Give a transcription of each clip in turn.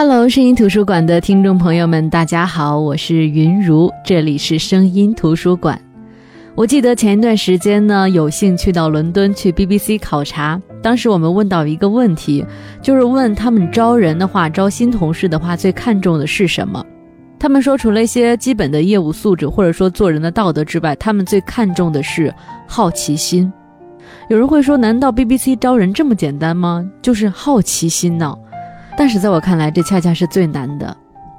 Hello，声音图书馆的听众朋友们，大家好，我是云如，这里是声音图书馆。我记得前一段时间呢，有幸去到伦敦去 BBC 考察，当时我们问到一个问题，就是问他们招人的话，招新同事的话，最看重的是什么？他们说，除了一些基本的业务素质或者说做人的道德之外，他们最看重的是好奇心。有人会说，难道 BBC 招人这么简单吗？就是好奇心呢？但是在我看来，这恰恰是最难的，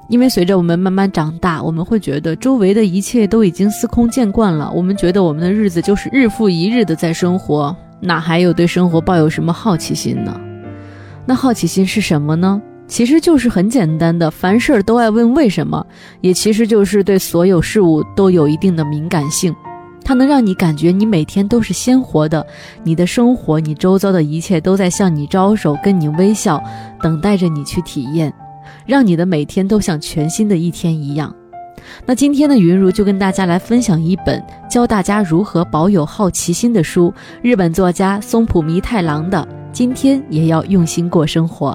因为随着我们慢慢长大，我们会觉得周围的一切都已经司空见惯了。我们觉得我们的日子就是日复一日的在生活，哪还有对生活抱有什么好奇心呢？那好奇心是什么呢？其实就是很简单的，凡事都爱问为什么，也其实就是对所有事物都有一定的敏感性。它能让你感觉你每天都是鲜活的，你的生活，你周遭的一切都在向你招手，跟你微笑，等待着你去体验，让你的每天都像全新的一天一样。那今天的云如就跟大家来分享一本教大家如何保有好奇心的书，日本作家松浦弥太郎的《今天也要用心过生活》。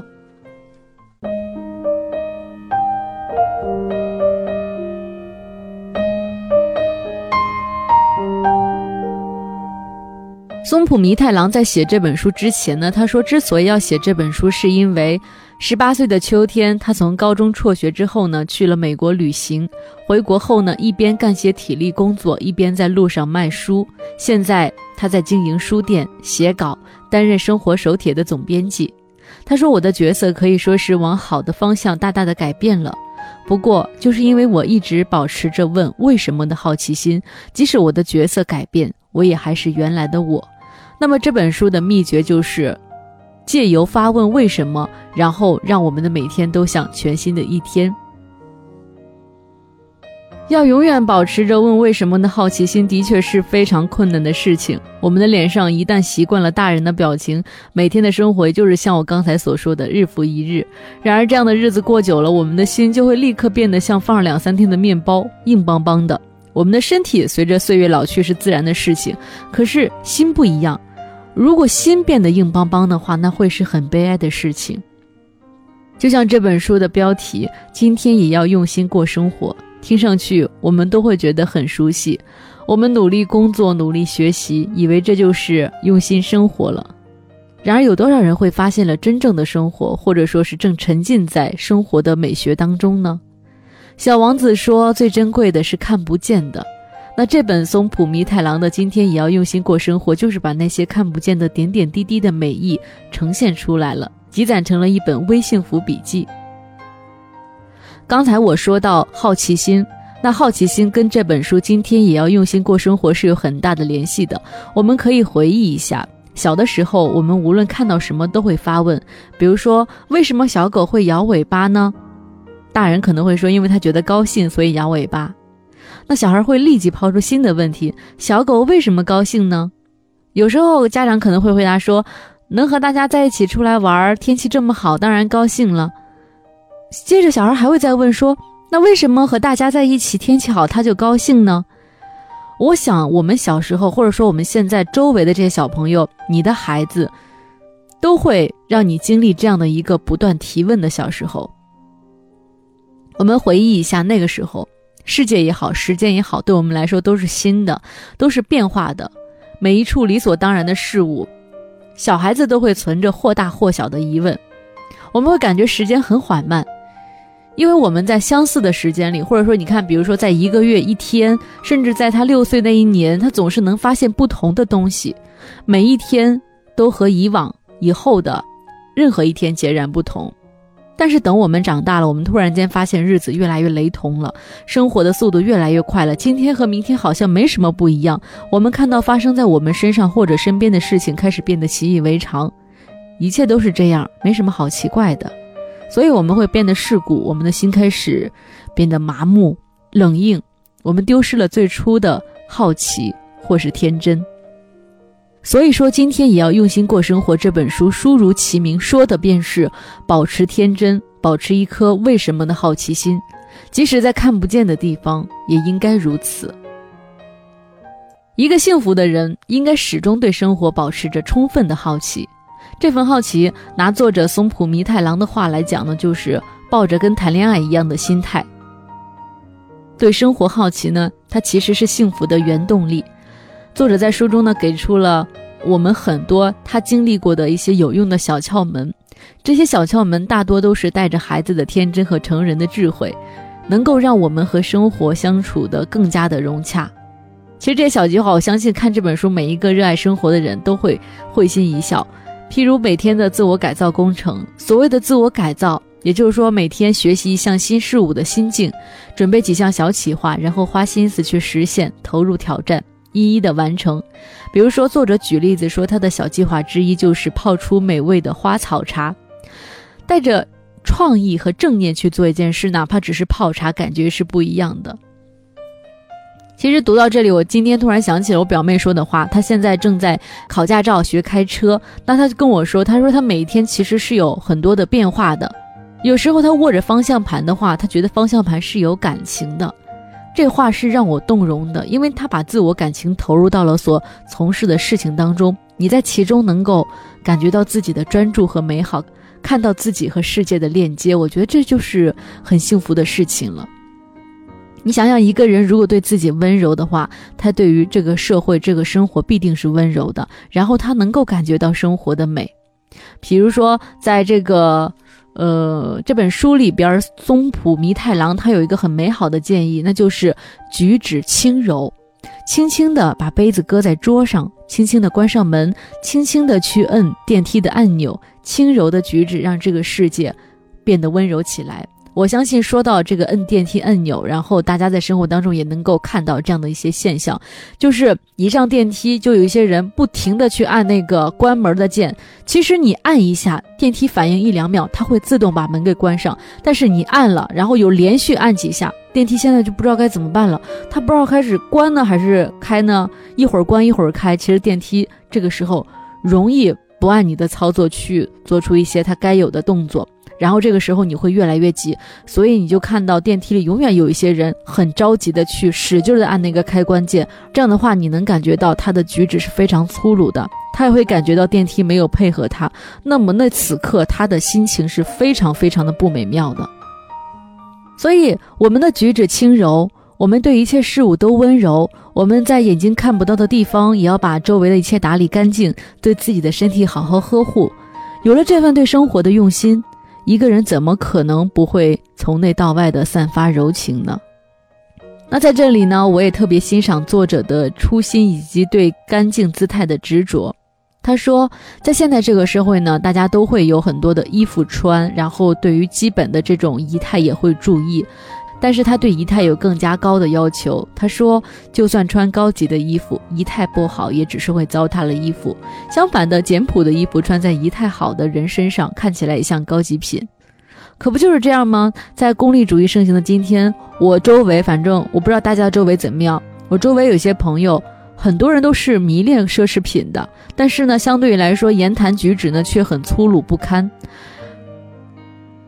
松浦弥太郎在写这本书之前呢，他说，之所以要写这本书，是因为十八岁的秋天，他从高中辍学之后呢，去了美国旅行。回国后呢，一边干些体力工作，一边在路上卖书。现在他在经营书店，写稿，担任生活手帖的总编辑。他说，我的角色可以说是往好的方向大大的改变了。不过，就是因为我一直保持着问为什么的好奇心，即使我的角色改变，我也还是原来的我。那么这本书的秘诀就是，借由发问为什么，然后让我们的每天都像全新的一天。要永远保持着问为什么的好奇心，的确是非常困难的事情。我们的脸上一旦习惯了大人的表情，每天的生活就是像我刚才所说的日复一日。然而这样的日子过久了，我们的心就会立刻变得像放了两三天的面包，硬邦邦的。我们的身体随着岁月老去是自然的事情，可是心不一样。如果心变得硬邦邦的话，那会是很悲哀的事情。就像这本书的标题“今天也要用心过生活”，听上去我们都会觉得很熟悉。我们努力工作，努力学习，以为这就是用心生活了。然而，有多少人会发现了真正的生活，或者说是正沉浸在生活的美学当中呢？小王子说：“最珍贵的是看不见的。”那这本松浦弥太郎的《今天也要用心过生活》，就是把那些看不见的点点滴滴的美意呈现出来了，积攒成了一本微幸福笔记。刚才我说到好奇心，那好奇心跟这本书《今天也要用心过生活》是有很大的联系的。我们可以回忆一下，小的时候，我们无论看到什么都会发问，比如说为什么小狗会摇尾巴呢？大人可能会说，因为他觉得高兴，所以摇尾巴。那小孩会立即抛出新的问题：小狗为什么高兴呢？有时候家长可能会回答说：能和大家在一起出来玩，天气这么好，当然高兴了。接着小孩还会再问说：那为什么和大家在一起天气好他就高兴呢？我想我们小时候，或者说我们现在周围的这些小朋友，你的孩子，都会让你经历这样的一个不断提问的小时候。我们回忆一下那个时候，世界也好，时间也好，对我们来说都是新的，都是变化的。每一处理所当然的事物，小孩子都会存着或大或小的疑问。我们会感觉时间很缓慢，因为我们在相似的时间里，或者说你看，比如说在一个月、一天，甚至在他六岁那一年，他总是能发现不同的东西，每一天都和以往以后的任何一天截然不同。但是等我们长大了，我们突然间发现日子越来越雷同了，生活的速度越来越快了。今天和明天好像没什么不一样。我们看到发生在我们身上或者身边的事情，开始变得习以为常，一切都是这样，没什么好奇怪的。所以我们会变得世故，我们的心开始变得麻木、冷硬，我们丢失了最初的好奇或是天真。所以说，今天也要用心过生活。这本书书如其名，说的便是保持天真，保持一颗为什么的好奇心，即使在看不见的地方，也应该如此。一个幸福的人，应该始终对生活保持着充分的好奇。这份好奇，拿作者松浦弥太郎的话来讲呢，就是抱着跟谈恋爱一样的心态。对生活好奇呢，它其实是幸福的原动力。作者在书中呢，给出了我们很多他经历过的一些有用的小窍门。这些小窍门大多都是带着孩子的天真和成人的智慧，能够让我们和生活相处的更加的融洽。其实这些小计划，我相信看这本书，每一个热爱生活的人都会会心一笑。譬如每天的自我改造工程，所谓的自我改造。也就是说，每天学习一项新事物的心境，准备几项小企划，然后花心思去实现，投入挑战，一一的完成。比如说，作者举例子说，他的小计划之一就是泡出美味的花草茶。带着创意和正念去做一件事，哪怕只是泡茶，感觉是不一样的。其实读到这里，我今天突然想起了我表妹说的话，她现在正在考驾照学开车，那她就跟我说，她说她每天其实是有很多的变化的。有时候她握着方向盘的话，她觉得方向盘是有感情的，这话是让我动容的，因为他把自我感情投入到了所从事的事情当中，你在其中能够感觉到自己的专注和美好，看到自己和世界的链接，我觉得这就是很幸福的事情了。你想想，一个人如果对自己温柔的话，他对于这个社会、这个生活必定是温柔的，然后他能够感觉到生活的美。比如说，在这个。呃，这本书里边，松浦弥太郎他有一个很美好的建议，那就是举止轻柔，轻轻地把杯子搁在桌上，轻轻地关上门，轻轻地去摁电梯的按钮，轻柔的举止让这个世界变得温柔起来。我相信说到这个摁电梯按钮，然后大家在生活当中也能够看到这样的一些现象，就是一上电梯就有一些人不停的去按那个关门的键。其实你按一下，电梯反应一两秒，它会自动把门给关上。但是你按了，然后又连续按几下，电梯现在就不知道该怎么办了。它不知道开始关呢还是开呢？一会儿关一会儿开。其实电梯这个时候容易不按你的操作去做出一些它该有的动作。然后这个时候你会越来越急，所以你就看到电梯里永远有一些人很着急的去使劲的按那个开关键。这样的话，你能感觉到他的举止是非常粗鲁的，他也会感觉到电梯没有配合他。那么那此刻他的心情是非常非常的不美妙的。所以我们的举止轻柔，我们对一切事物都温柔，我们在眼睛看不到的地方也要把周围的一切打理干净，对自己的身体好好呵护。有了这份对生活的用心。一个人怎么可能不会从内到外的散发柔情呢？那在这里呢，我也特别欣赏作者的初心以及对干净姿态的执着。他说，在现在这个社会呢，大家都会有很多的衣服穿，然后对于基本的这种仪态也会注意。但是他对仪态有更加高的要求。他说，就算穿高级的衣服，仪态不好，也只是会糟蹋了衣服。相反的，简朴的衣服穿在仪态好的人身上，看起来也像高级品。可不就是这样吗？在功利主义盛行的今天，我周围，反正我不知道大家周围怎么样。我周围有些朋友，很多人都是迷恋奢侈品的，但是呢，相对于来说，言谈举止呢，却很粗鲁不堪。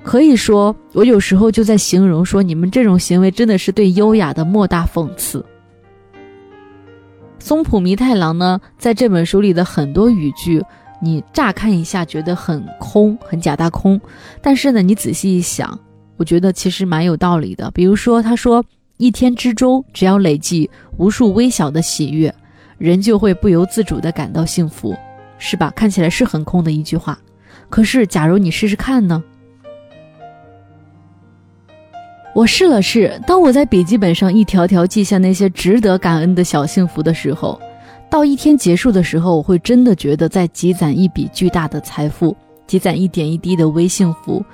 可以说，我有时候就在形容说，你们这种行为真的是对优雅的莫大讽刺。松浦弥太郎呢，在这本书里的很多语句，你乍看一下觉得很空、很假大空，但是呢，你仔细一想，我觉得其实蛮有道理的。比如说，他说，一天之中只要累计无数微小的喜悦，人就会不由自主地感到幸福，是吧？看起来是很空的一句话，可是假如你试试看呢？我试了试，当我在笔记本上一条条记下那些值得感恩的小幸福的时候，到一天结束的时候，我会真的觉得在积攒一笔巨大的财富，积攒一点一滴的微幸福。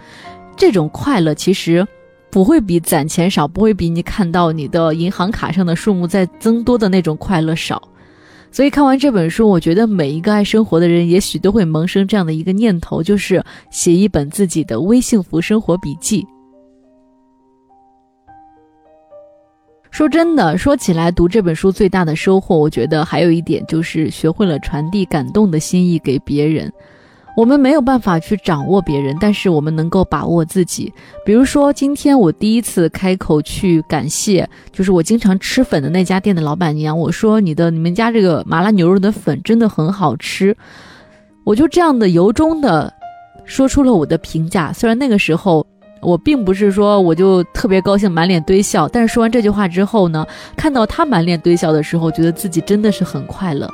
这种快乐其实不会比攒钱少，不会比你看到你的银行卡上的数目在增多的那种快乐少。所以看完这本书，我觉得每一个爱生活的人，也许都会萌生这样的一个念头，就是写一本自己的微幸福生活笔记。说真的，说起来，读这本书最大的收获，我觉得还有一点就是学会了传递感动的心意给别人。我们没有办法去掌握别人，但是我们能够把握自己。比如说，今天我第一次开口去感谢，就是我经常吃粉的那家店的老板娘。我说：“你的你们家这个麻辣牛肉的粉真的很好吃。”我就这样的由衷的说出了我的评价。虽然那个时候。我并不是说我就特别高兴，满脸堆笑。但是说完这句话之后呢，看到他满脸堆笑的时候，觉得自己真的是很快乐。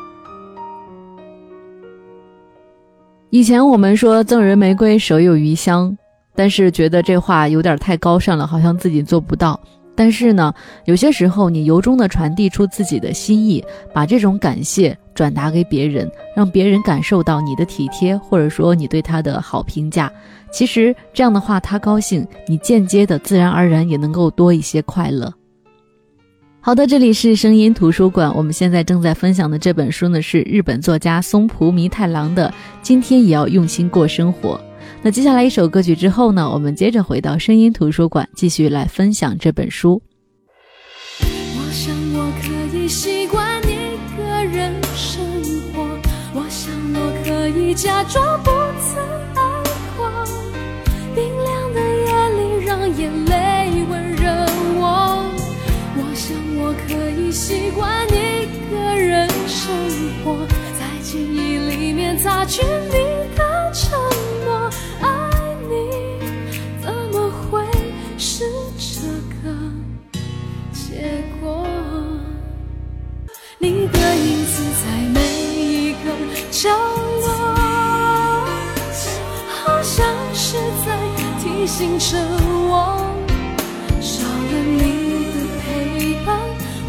以前我们说赠人玫瑰，手有余香，但是觉得这话有点太高尚了，好像自己做不到。但是呢，有些时候你由衷的传递出自己的心意，把这种感谢转达给别人，让别人感受到你的体贴，或者说你对他的好评价。其实这样的话，他高兴，你间接的自然而然也能够多一些快乐。好的，这里是声音图书馆，我们现在正在分享的这本书呢，是日本作家松浦弥太郎的《今天也要用心过生活》。那接下来一首歌曲之后呢，我们接着回到声音图书馆，继续来分享这本书。我想我可以习惯一个人生活，我想我可以假装不曾习惯一个人生活，在记忆里面擦去你的承诺。爱你怎么会是这个结果你的影子在每一个角落，好像是在提醒着我，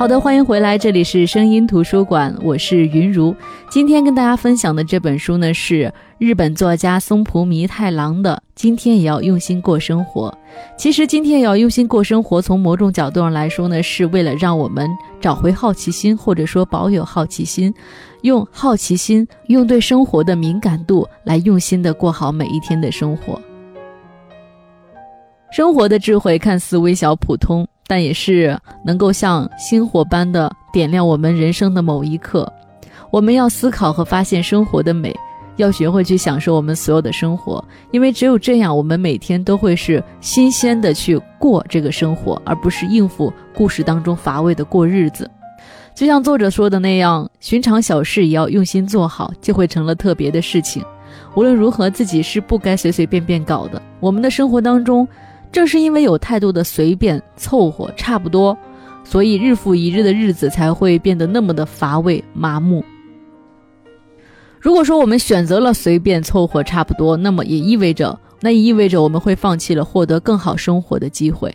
好的，欢迎回来，这里是声音图书馆，我是云如。今天跟大家分享的这本书呢，是日本作家松浦弥太郎的《今天也要用心过生活》。其实，今天也要用心过生活，从某种角度上来说呢，是为了让我们找回好奇心，或者说保有好奇心，用好奇心，用对生活的敏感度来用心的过好每一天的生活。生活的智慧看似微小普通。但也是能够像星火般的点亮我们人生的某一刻。我们要思考和发现生活的美，要学会去享受我们所有的生活，因为只有这样，我们每天都会是新鲜的去过这个生活，而不是应付故事当中乏味的过日子。就像作者说的那样，寻常小事也要用心做好，就会成了特别的事情。无论如何，自己是不该随随便便搞的。我们的生活当中。正是因为有太多的随便凑合差不多，所以日复一日的日子才会变得那么的乏味麻木。如果说我们选择了随便凑合差不多，那么也意味着，那意味着我们会放弃了获得更好生活的机会。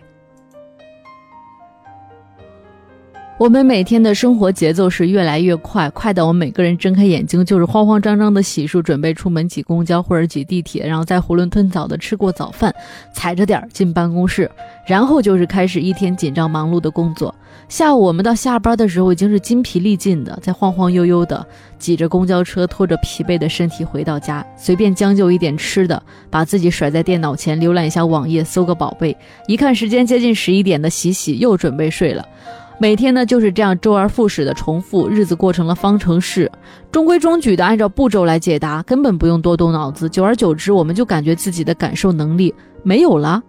我们每天的生活节奏是越来越快，快到我们每个人睁开眼睛就是慌慌张张的洗漱，准备出门挤公交或者挤地铁，然后再囫囵吞枣的吃过早饭，踩着点儿进办公室，然后就是开始一天紧张忙碌的工作。下午我们到下班的时候已经是筋疲力尽的，在晃晃悠悠的挤着公交车，拖着疲惫的身体回到家，随便将就一点吃的，把自己甩在电脑前浏览一下网页，搜个宝贝，一看时间接近十一点的洗洗，又准备睡了。每天呢就是这样周而复始的重复，日子过成了方程式，中规中矩的按照步骤来解答，根本不用多动脑子。久而久之，我们就感觉自己的感受能力没有了，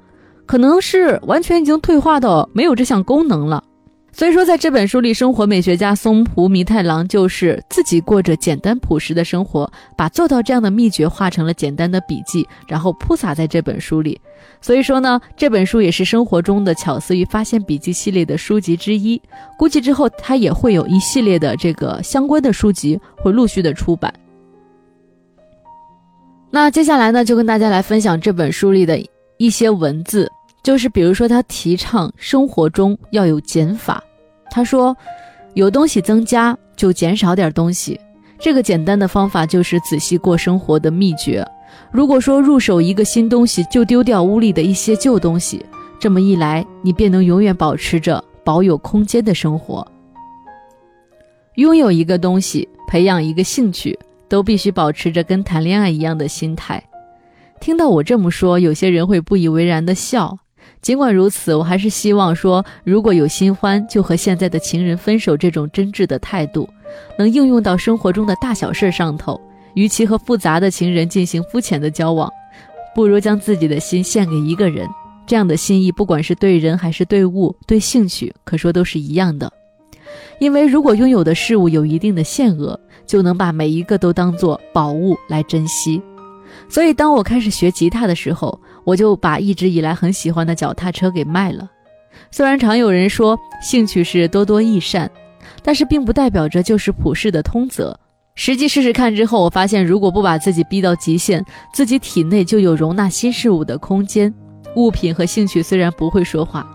可能是完全已经退化到没有这项功能了。所以说，在这本书里，生活美学家松浦弥太郎就是自己过着简单朴实的生活，把做到这样的秘诀画成了简单的笔记，然后铺洒在这本书里。所以说呢，这本书也是生活中的巧思与发现笔记系列的书籍之一。估计之后它也会有一系列的这个相关的书籍会陆续的出版。那接下来呢，就跟大家来分享这本书里的一些文字，就是比如说他提倡生活中要有减法。他说，有东西增加就减少点东西，这个简单的方法就是仔细过生活的秘诀。如果说入手一个新东西就丢掉屋里的一些旧东西，这么一来，你便能永远保持着保有空间的生活。拥有一个东西，培养一个兴趣。都必须保持着跟谈恋爱一样的心态。听到我这么说，有些人会不以为然的笑。尽管如此，我还是希望说，如果有新欢，就和现在的情人分手这种真挚的态度，能应用到生活中的大小事上头。与其和复杂的情人进行肤浅的交往，不如将自己的心献给一个人。这样的心意，不管是对人还是对物、对兴趣，可说都是一样的。因为如果拥有的事物有一定的限额，就能把每一个都当做宝物来珍惜。所以，当我开始学吉他的时候，我就把一直以来很喜欢的脚踏车给卖了。虽然常有人说兴趣是多多益善，但是并不代表着就是普世的通则。实际试试看之后，我发现如果不把自己逼到极限，自己体内就有容纳新事物的空间。物品和兴趣虽然不会说话，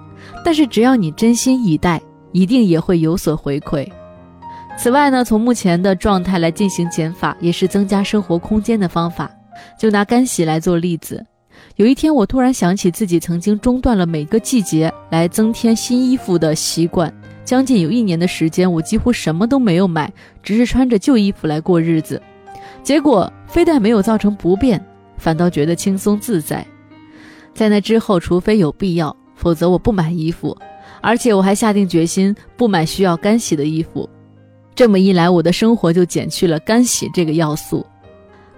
但是只要你真心以待。一定也会有所回馈。此外呢，从目前的状态来进行减法，也是增加生活空间的方法。就拿干洗来做例子，有一天我突然想起自己曾经中断了每个季节来增添新衣服的习惯，将近有一年的时间，我几乎什么都没有买，只是穿着旧衣服来过日子。结果非但没有造成不便，反倒觉得轻松自在。在那之后，除非有必要，否则我不买衣服。而且我还下定决心不买需要干洗的衣服，这么一来，我的生活就减去了干洗这个要素。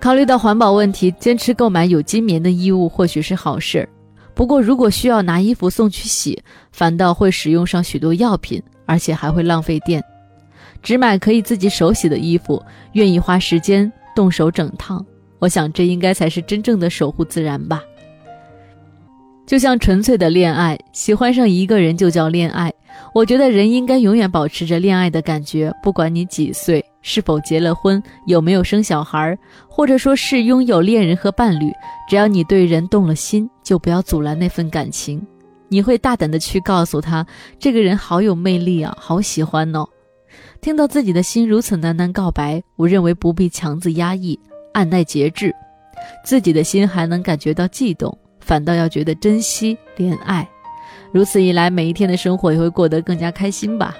考虑到环保问题，坚持购买有机棉的衣物或许是好事儿。不过，如果需要拿衣服送去洗，反倒会使用上许多药品，而且还会浪费电。只买可以自己手洗的衣服，愿意花时间动手整烫，我想这应该才是真正的守护自然吧。就像纯粹的恋爱，喜欢上一个人就叫恋爱。我觉得人应该永远保持着恋爱的感觉，不管你几岁，是否结了婚，有没有生小孩，或者说是拥有恋人和伴侣，只要你对人动了心，就不要阻拦那份感情。你会大胆的去告诉他，这个人好有魅力啊，好喜欢哦。听到自己的心如此喃喃告白，我认为不必强自压抑，按耐节制，自己的心还能感觉到悸动。反倒要觉得珍惜怜爱，如此一来，每一天的生活也会过得更加开心吧。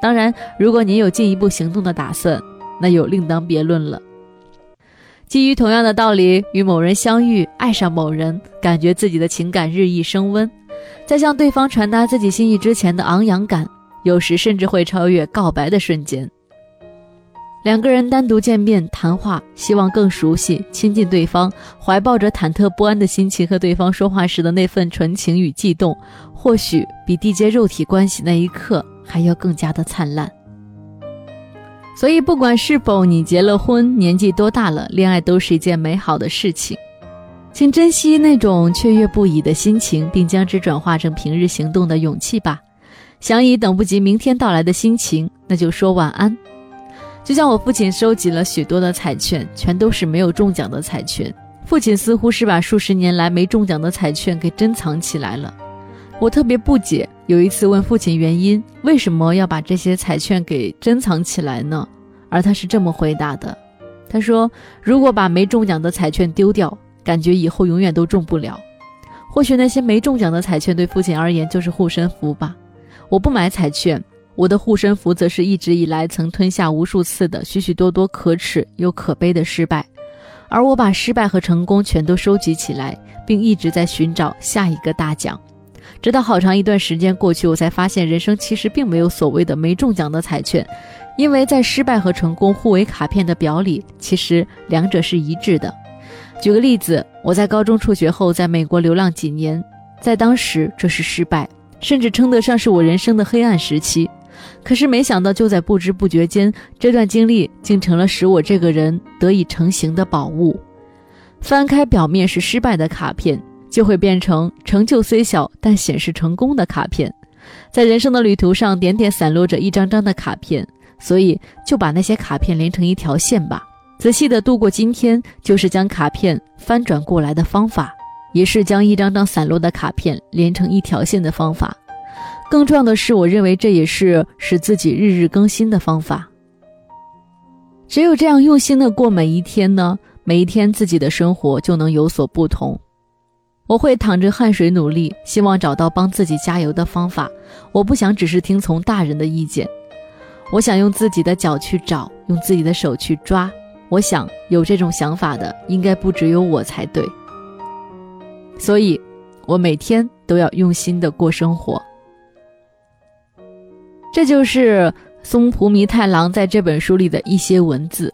当然，如果您有进一步行动的打算，那又另当别论了。基于同样的道理，与某人相遇，爱上某人，感觉自己的情感日益升温，在向对方传达自己心意之前的昂扬感，有时甚至会超越告白的瞬间。两个人单独见面谈话，希望更熟悉、亲近对方，怀抱着忐忑不安的心情和对方说话时的那份纯情与悸动，或许比缔结肉体关系那一刻还要更加的灿烂。所以，不管是否你结了婚，年纪多大了，恋爱都是一件美好的事情，请珍惜那种雀跃不已的心情，并将之转化成平日行动的勇气吧。想以等不及明天到来的心情，那就说晚安。就像我父亲收集了许多的彩券，全都是没有中奖的彩券。父亲似乎是把数十年来没中奖的彩券给珍藏起来了。我特别不解，有一次问父亲原因，为什么要把这些彩券给珍藏起来呢？而他是这么回答的：“他说，如果把没中奖的彩券丢掉，感觉以后永远都中不了。或许那些没中奖的彩券对父亲而言就是护身符吧。我不买彩券。”我的护身符则是一直以来曾吞下无数次的许许多多可耻又可悲的失败，而我把失败和成功全都收集起来，并一直在寻找下一个大奖。直到好长一段时间过去，我才发现人生其实并没有所谓的没中奖的彩券，因为在失败和成功互为卡片的表里，其实两者是一致的。举个例子，我在高中辍学后在美国流浪几年，在当时这是失败。甚至称得上是我人生的黑暗时期。可是没想到，就在不知不觉间，这段经历竟成了使我这个人得以成型的宝物。翻开表面是失败的卡片，就会变成成就虽小但显示成功的卡片。在人生的旅途上，点点散落着一张张的卡片，所以就把那些卡片连成一条线吧。仔细的度过今天，就是将卡片翻转过来的方法，也是将一张张散落的卡片连成一条线的方法。更重要的是，我认为这也是使自己日日更新的方法。只有这样用心的过每一天呢，每一天自己的生活就能有所不同。我会淌着汗水努力，希望找到帮自己加油的方法。我不想只是听从大人的意见，我想用自己的脚去找，用自己的手去抓。我想有这种想法的，应该不只有我才对。所以，我每天都要用心的过生活。这就是松浦弥太郎在这本书里的一些文字。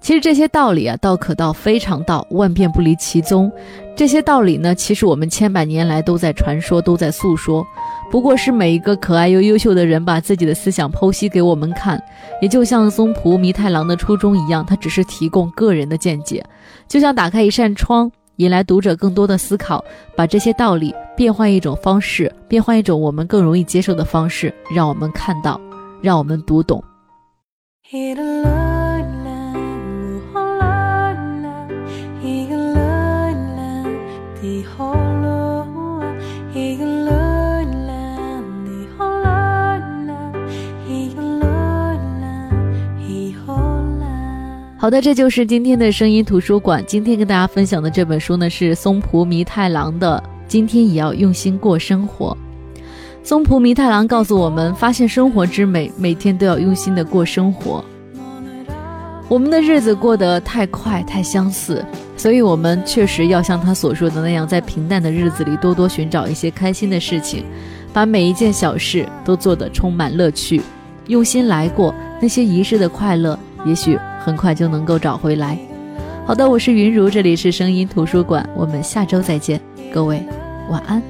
其实这些道理啊，道可道非常道，万变不离其宗。这些道理呢，其实我们千百年来都在传说，都在诉说。不过是每一个可爱又优秀的人把自己的思想剖析给我们看。也就像松浦弥太郎的初衷一样，他只是提供个人的见解，就像打开一扇窗，引来读者更多的思考，把这些道理变换一种方式，变换一种我们更容易接受的方式，让我们看到，让我们读懂。好的，这就是今天的声音图书馆。今天跟大家分享的这本书呢，是松浦弥太郎的《今天也要用心过生活》。松浦弥太郎告诉我们，发现生活之美，每天都要用心的过生活。我们的日子过得太快，太相似，所以我们确实要像他所说的那样，在平淡的日子里多多寻找一些开心的事情，把每一件小事都做得充满乐趣，用心来过那些遗失的快乐，也许。很快就能够找回来。好的，我是云如，这里是声音图书馆，我们下周再见，各位晚安。